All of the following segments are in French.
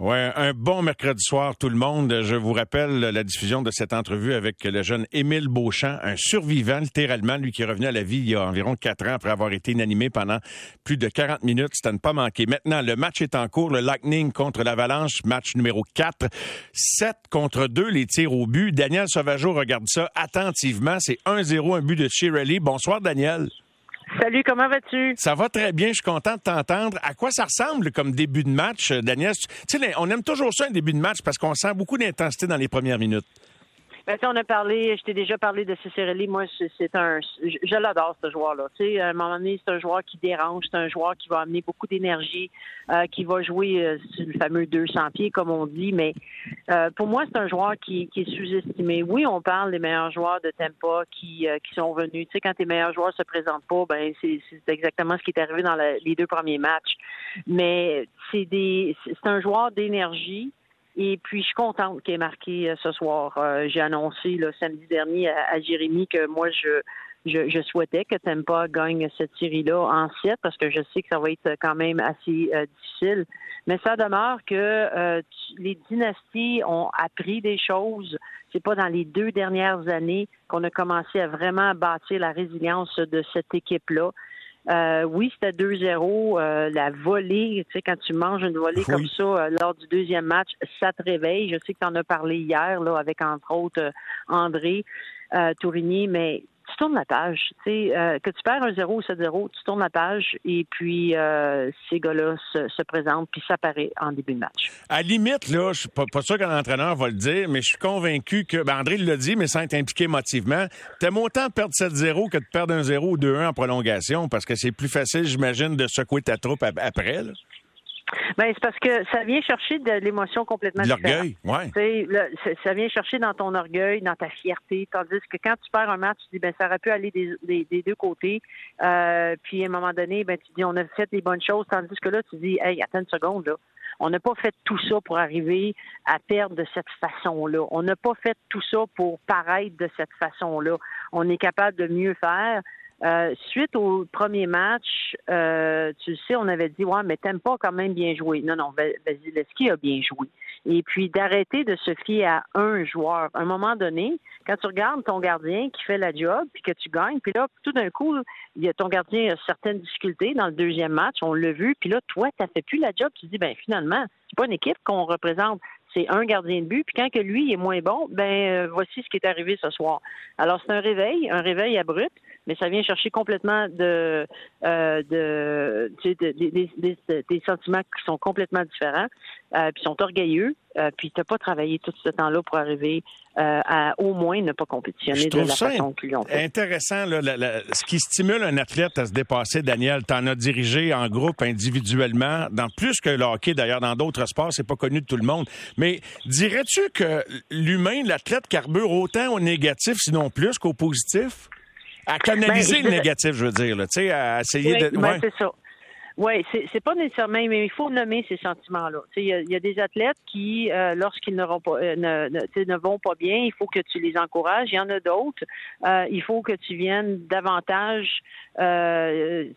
Oui, un bon mercredi soir tout le monde. Je vous rappelle la diffusion de cette entrevue avec le jeune Émile Beauchamp, un survivant littéralement, lui qui est revenu à la vie il y a environ quatre ans après avoir été inanimé pendant plus de 40 minutes. C'est à ne pas manquer. Maintenant, le match est en cours. Le Lightning contre l'Avalanche, match numéro 4. 7 contre 2, les tirs au but. Daniel Sauvageau regarde ça attentivement. C'est 1-0, un but de Shirley. Bonsoir, Daniel. Salut, comment vas-tu? Ça va très bien, je suis content de t'entendre. À quoi ça ressemble comme début de match, Daniel? Tu sais, on aime toujours ça, un début de match, parce qu'on sent beaucoup d'intensité dans les premières minutes. Ben, on a parlé, je t'ai déjà parlé de Cicérelli. Moi, c'est un, je, l'adore ce joueur-là. Tu sais, à un moment donné, c'est un joueur qui dérange, c'est un joueur qui va amener beaucoup d'énergie, euh, qui va jouer euh, sur le fameux 200 pieds, comme on dit. Mais euh, pour moi, c'est un joueur qui, qui est sous-estimé. Oui, on parle des meilleurs joueurs de Tampa qui, qui sont venus. Tu sais, quand tes meilleurs joueurs se présentent pas, ben c'est exactement ce qui est arrivé dans les deux premiers matchs. Mais c'est des, c'est un joueur d'énergie. Et puis, je suis contente qu'il ait marqué euh, ce soir. Euh, j'ai annoncé le samedi dernier à, Jérémy que moi, je, je, souhaitais que Tempa gagne cette série-là en 7 parce que je sais que ça va être quand même assez euh, difficile. Mais ça demeure que les dynasties ont appris des choses. C'est pas dans les deux dernières années qu'on a commencé à vraiment bâtir la résilience de cette équipe-là. Euh, oui, c'était 2-0. Euh, la volée, tu sais, quand tu manges une volée comme ça euh, lors du deuxième match, ça te réveille. Je sais que tu en as parlé hier, là, avec entre autres André Tourigny, mais tu tournes la page. Euh, que tu perds un 0 ou 7-0, tu tournes la page et puis euh, ces gars-là se, présentent puis ça paraît en début de match. À limite, là, je suis pas, sûr qu'un entraîneur va le dire, mais je suis convaincu que, ben André l'a dit, mais sans être impliqué motivement, t'aimes autant perdre 7-0 que de perdre un 0 ou 2-1 en prolongation parce que c'est plus facile, j'imagine, de secouer ta troupe après. Là. Ben, c'est parce que ça vient chercher de l'émotion complètement L'orgueil, ouais. ça vient chercher dans ton orgueil, dans ta fierté. Tandis que quand tu perds un match, tu dis ben ça aurait pu aller des, des, deux côtés. Euh, puis à un moment donné, ben tu dis on a fait des bonnes choses. Tandis que là, tu dis hey, attends une seconde là. On n'a pas fait tout ça pour arriver à perdre de cette façon-là. On n'a pas fait tout ça pour paraître de cette façon-là. On est capable de mieux faire. Euh, suite au premier match, euh, tu sais, on avait dit, ouais, mais t'aimes pas quand même bien jouer. Non, non, Vasilevski a bien joué. Et puis d'arrêter de se fier à un joueur. À un moment donné, quand tu regardes ton gardien qui fait la job, puis que tu gagnes, puis là, tout d'un coup, ton gardien a certaines difficultés dans le deuxième match, on l'a vu, puis là, toi, tu fait plus la job, tu dis, ben finalement, c'est pas une équipe qu'on représente, c'est un gardien de but, puis quand que lui est moins bon, ben euh, voici ce qui est arrivé ce soir. Alors c'est un réveil, un réveil abrupt, mais ça vient chercher complètement de, euh, de, des sentiments qui sont complètement différents, euh, puis sont orgueilleux, euh, puis tu n'as pas travaillé tout ce temps-là pour arriver euh, à au moins ne pas compétitionner de la façon qu'ils l'ont fait. intéressant, là, ce qui stimule un athlète à se dépasser, Daniel, tu en as dirigé en groupe, individuellement, dans plus que le hockey, d'ailleurs, dans d'autres sports, c'est pas connu de tout le monde. Mais dirais-tu que l'humain, l'athlète carbure autant au négatif, sinon plus qu'au positif? À canaliser ben, le négatif, je veux dire, tu sais, à essayer de. Ben, c'est ça. Oui, c'est pas nécessairement, mais il faut nommer ces sentiments-là. Il y, y, a des athlètes qui, euh, lorsqu'ils n'auront pas, euh, ne, ne, vont pas bien, il faut que tu les encourages. Il y en a d'autres. Euh, il faut que tu viennes davantage euh,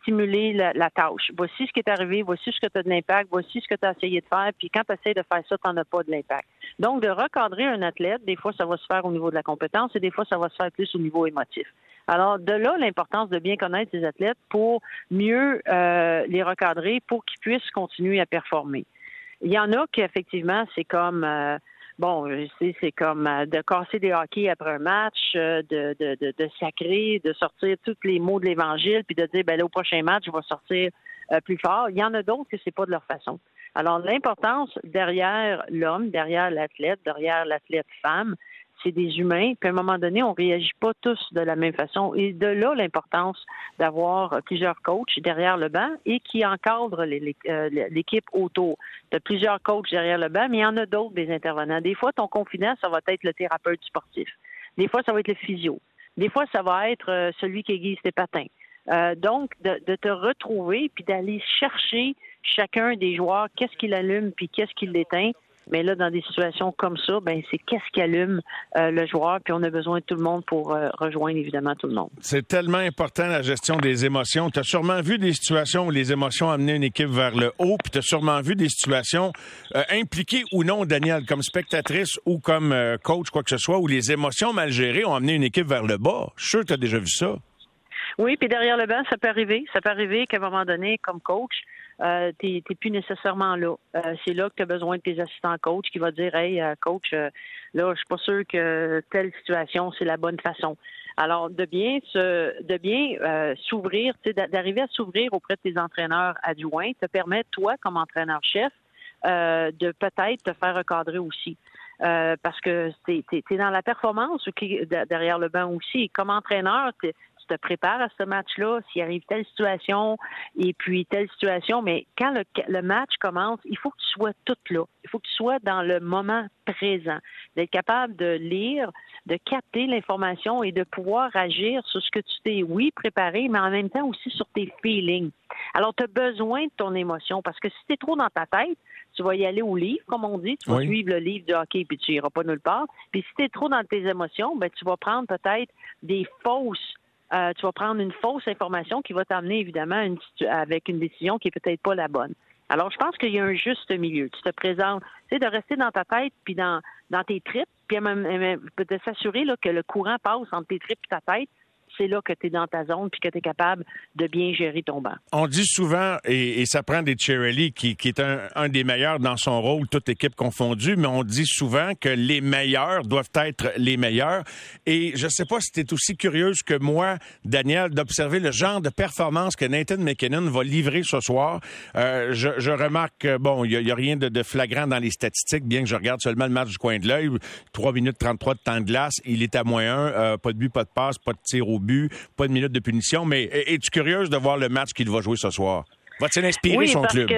stimuler la, la, tâche. Voici ce qui est arrivé, voici ce que tu as de l'impact, voici ce que tu as essayé de faire, puis quand tu essaies de faire ça, tu n'en as pas de l'impact. Donc, de recadrer un athlète, des fois, ça va se faire au niveau de la compétence et des fois, ça va se faire plus au niveau émotif. Alors, de là, l'importance de bien connaître ces athlètes pour mieux euh, les recadrer pour qu'ils puissent continuer à performer. Il y en a qui, effectivement, c'est comme... Euh, bon, c'est comme euh, de casser des hockey après un match, de, de, de, de, sacrer, de sortir tous les mots de l'Évangile, puis de dire, ben là, au prochain match, je vais sortir plus fort. Il y en a d'autres que c'est pas de leur façon. Alors, l'importance derrière l'homme, derrière l'athlète, derrière l'athlète femme, c'est des humains, puis à un moment donné, on réagit pas tous de la même façon. Et de là, l'importance d'avoir plusieurs coachs derrière le banc et qui encadrent euh, l'équipe autour. Tu as plusieurs coachs derrière le banc, mais il y en a d'autres des intervenants. Des fois, ton confident, ça va être le thérapeute sportif. Des fois, ça va être le physio. Des fois, ça va être euh, celui qui aiguise tes patins. Euh, donc, de, de, te retrouver puis d'aller chercher chacun des joueurs, qu'est-ce qu'il allume puis qu'est-ce qu'il l'éteint, Mais là, dans des situations comme ça, ben c'est qu'est-ce qui allume euh, le joueur, puis on a besoin de tout le monde pour euh, rejoindre évidemment tout le monde. C'est tellement important la gestion des émotions. Tu as sûrement vu des situations où les émotions amenaient une équipe vers le haut, puis tu as sûrement vu des situations euh, impliquées ou non, Daniel, comme spectatrice ou comme coach, quoi que ce soit, où les émotions mal gérées ont amené une équipe vers le bas. Je suis sûr que tu as déjà vu ça. Oui, puis derrière le banc, ça peut arriver. Ça peut arriver qu'à un moment donné, comme coach, euh, tu n'es plus nécessairement là. Euh, c'est là que tu as besoin de tes assistants coach qui va dire Hey, euh, coach, euh, là, je suis pas sûr que telle situation, c'est la bonne façon. Alors, de bien se, de bien s'ouvrir, d'arriver à s'ouvrir auprès de tes entraîneurs adjoints, te permet, toi, comme entraîneur-chef, de peut-être te faire recadrer aussi. parce que tu es, dans la performance derrière le banc aussi. Comme entraîneur, te prépares à ce match-là, s'il arrive telle situation et puis telle situation, mais quand le, match commence, il faut que tu sois toute là. Il faut que tu sois dans le moment présent, d'être capable de lire, de capter l'information et de pouvoir agir sur ce que tu t'es, oui, préparé, mais en même temps aussi sur tes feelings. Alors, tu as besoin de ton émotion parce que si tu es trop dans ta tête, tu vas y aller au livre, comme on dit, tu vas suivre le livre de hockey puis tu iras pas nulle part. Puis si tu es trop dans tes émotions, ben tu vas prendre peut-être des fausses euh, tu vas prendre une fausse information qui va t'amener évidemment avec une décision qui est peut-être pas la bonne. Alors, je pense qu'il y a un juste milieu. Tu te présentes, tu sais, de rester dans ta tête puis dans, dans tes tripes, puis même, de s'assurer que le courant passe entre tes tripes et ta tête c'est là que tu es dans ta zone puis que tu es capable de bien gérer ton banc. On dit souvent, et, ça prend des Cherry qui, qui est un, des meilleurs dans son rôle, toute équipe confondue, mais on dit souvent que les meilleurs doivent être les meilleurs. Et je ne sais pas si tu es aussi curieuse que moi, Daniel, d'observer le genre de performance que Nathan McKinnon va livrer ce soir. Euh, je, remarque que, bon, il n'y a, rien de, flagrant dans les statistiques, bien que je regarde seulement le match du coin de l'œil. 3 minutes 33 de temps de glace, il est à moins 1, euh, pas de but, pas de passe, pas de tir au but pas de minute de punition. Mais es-tu curieuse de voir le match qu'il va jouer ce soir? Va-t-il inspirer son club?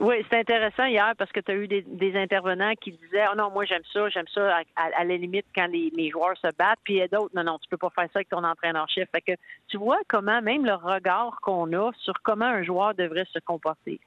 oui, c'est intéressant hier parce que tu as eu des, intervenants qui disaient Oh non, moi j'aime ça, j'aime ça à, la limite quand les, joueurs se battent, puis il y a d'autres, non, non, tu peux pas faire ça avec ton entraîneur-chef. Fait que tu vois comment même le regard qu'on a sur comment un joueur devrait se comporter.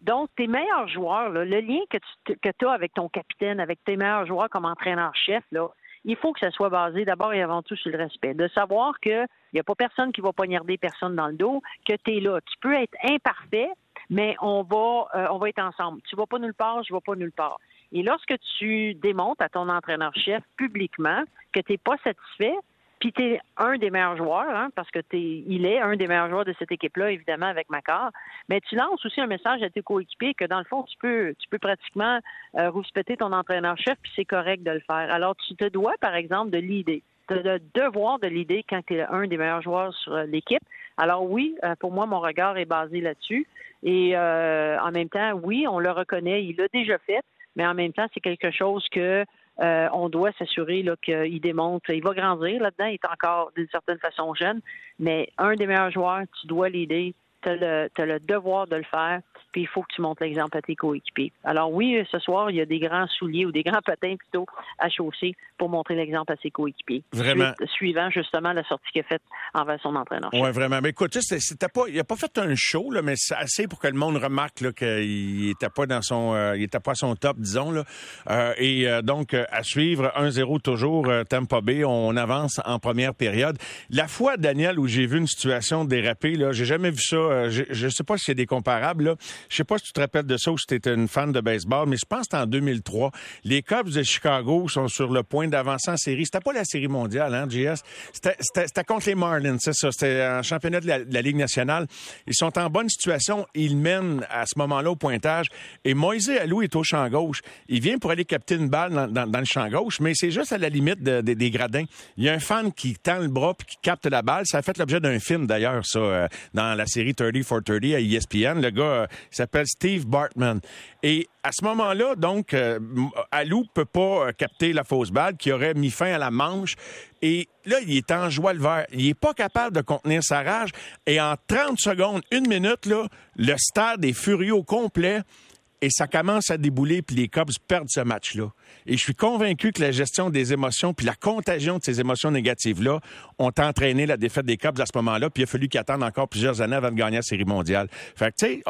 Donc, tes meilleurs joueurs, le lien que tu que as avec ton capitaine, avec tes meilleurs joueurs comme entraîneur-chef, là, il faut que ça soit basé d'abord et avant tout sur le respect. De savoir qu'il n'y a pas personne qui va poignarder personne dans le dos, que tu es là. Tu peux être imparfait, mais on va, euh, on va être ensemble. Tu vas pas nulle part, je ne vais pas nulle part. Et lorsque tu démontres à ton entraîneur-chef publiquement que tu n'es pas satisfait, puis tu es un des meilleurs joueurs, hein, parce que es, il est un des meilleurs joueurs de cette équipe-là, évidemment, avec Macar. Mais tu lances aussi un message à tes coéquipiers que, dans le fond, tu peux, tu peux pratiquement euh, rouspéter ton entraîneur-chef, puis c'est correct de le faire. Alors, tu te dois, par exemple, de l'idée. Le devoir de l'idée quand tu es un des meilleurs joueurs sur euh, l'équipe. Alors oui, euh, pour moi, mon regard est basé là-dessus. Et euh, en même temps, oui, on le reconnaît, il l'a déjà fait, mais en même temps, c'est quelque chose que euh, on doit s'assurer qu'il démontre, il va grandir là-dedans, il est encore d'une certaine façon jeune, mais un des meilleurs joueurs, tu dois l'aider, tu as, le devoir de le faire puis il faut que tu montres l'exemple à tes coéquipiers. Alors oui, ce soir, il y a des grands souliers ou des grands patins plutôt à chausser pour montrer l'exemple à ses coéquipiers. Vraiment. suivant justement la sortie qu'il a faite envers son entraîneur. Oui, vraiment. Mais écoute, c'était pas, il a pas fait un show, là, mais c'est assez pour que le monde remarque qu'il était pas dans son, euh, il était pas à son top, disons. Là. Euh, et euh, donc, à suivre, 1-0 toujours, Tampa Bay, on avance en première période. La fois, Daniel, où j'ai vu une situation déraper, là, j'ai jamais vu ça. Je, je sais pas s'il y a des comparables, là. Je sais pas si tu te rappelles de ça ou si tu étais une fan de baseball, mais je pense que en 2003. Les Cubs de Chicago sont sur le point d'avancer en série. C'était pas la série mondiale, hein, JS? C'était contre les Marlins, c'est ça. C'était un championnat de la, Ligue nationale. Ils sont en bonne situation. Ils mènent à ce moment-là au pointage. Et Moïse Alou est au champ gauche. Il vient pour aller capter une balle dans, le champ gauche, mais c'est juste à la limite des gradins. Il y a un fan qui tend le bras puis qui capte la balle. Ça a fait l'objet d'un film, d'ailleurs, ça, euh, dans la série 30 for 30 à ESPN. Le gars, euh, s'appelle Steve Bartman. Et à ce moment-là, donc, euh, Alou peut pas euh, capter la fausse balle qui aurait mis fin à la manche. Et là, il est en joie le vert. Il est pas capable de contenir sa rage. Et en 30 secondes, une minute, là, le stade est furieux au complet. Et ça commence à débouler, puis les Cubs perdent ce match-là. Et je suis convaincu que la gestion des émotions, puis la contagion de ces émotions négatives-là, ont entraîné la défaite des Cubs à ce moment-là, puis il a fallu qu'ils attendent encore plusieurs années avant de gagner la Série mondiale. Fait que, tu sais,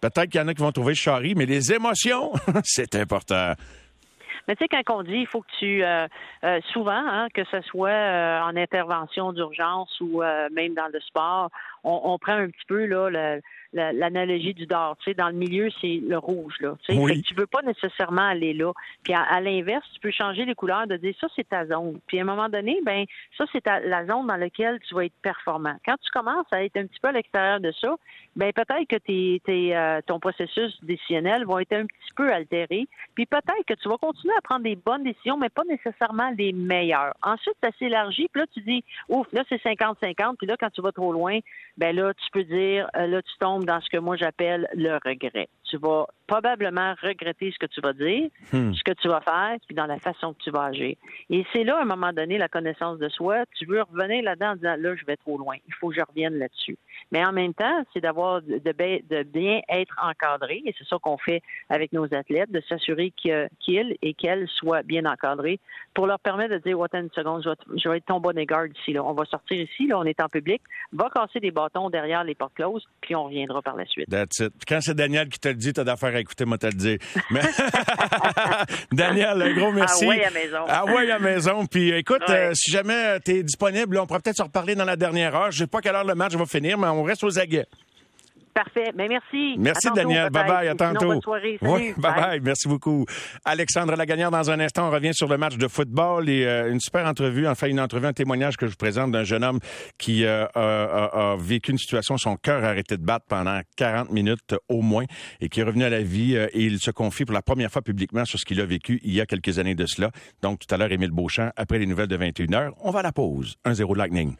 peut-être qu'il y en a qui vont trouver charrie, mais les émotions, c'est important. Mais tu sais, quand on dit, il faut que tu, euh, euh, souvent, hein, que ce soit euh, en intervention d'urgence ou même dans le sport, on, on, prend un petit peu là l'analogie du d'or. Tu sais, dans le milieu, c'est le rouge. Là, tu sais, tu veux pas nécessairement aller là. Puis à, l'inverse, tu peux changer les couleurs de dire ça, c'est ta zone. Puis à un moment donné, ben ça, c'est la zone dans laquelle tu vas être performant. Quand tu commences à être un petit peu à l'extérieur de ça, ben peut-être que tes, tes, euh, ton processus décisionnel va être un petit peu altéré. Puis peut-être que tu vas continuer à prendre des bonnes décisions, mais pas nécessairement les meilleures. Ensuite, ça s'élargit, puis là, tu dis, ouf, là, c'est 50-50, puis là, quand tu vas trop loin, ben là, tu peux dire, euh, là, tu tombes dans ce que moi j'appelle le regret. Tu vas probablement regretter ce que tu vas dire, hmm. ce que tu vas faire, puis dans la façon que tu vas agir. Et c'est là, à un moment donné, la connaissance de soi. Tu veux revenir là-dedans en disant, là, je vais trop loin. Il faut que je revienne là-dessus. Mais en même temps, c'est d'avoir de, de, bien être encadré, et c'est ça qu'on fait avec nos athlètes, de s'assurer qu'ils et qu'elles soient bien encadrés pour leur permettre de dire, attends une seconde, je vais, être ton bon égard ici. Là. On va sortir ici, là, on est en public, va casser des bâtons derrière les portes closes, puis on reviendra par la suite. That's it. Quand c'est Daniel qui te le dit, t'as d'affaires à écouter, moi te le dire. Mais... Daniel, un gros merci. Ah oui, à maison. Ah oui, à maison. Puis écoute, euh, si jamais tu es disponible, on pourra peut-être se reparler dans la dernière heure. Je sais pas quelle heure le match va finir, mais on reste aux aguets. Parfait. Mais ben, merci. Merci, Daniel. Bye bye. À tantôt. bonne soirée. Salut. bye, bye Merci beaucoup. Alexandre Lagagnère, dans un instant, on revient sur le match de football et euh, une super entrevue, enfin une entrevue, un témoignage que je vous présente d'un jeune homme qui euh, a, vécu une situation, son cœur a arrêté de battre pendant 40 minutes au moins et qui est revenu à la vie euh, et il se confie pour la première fois publiquement sur ce qu'il a vécu il y a quelques années de cela. Donc, tout à l'heure, Émile Beauchamp, après les nouvelles de 21h, on va à la pause. 1-0 Lightning.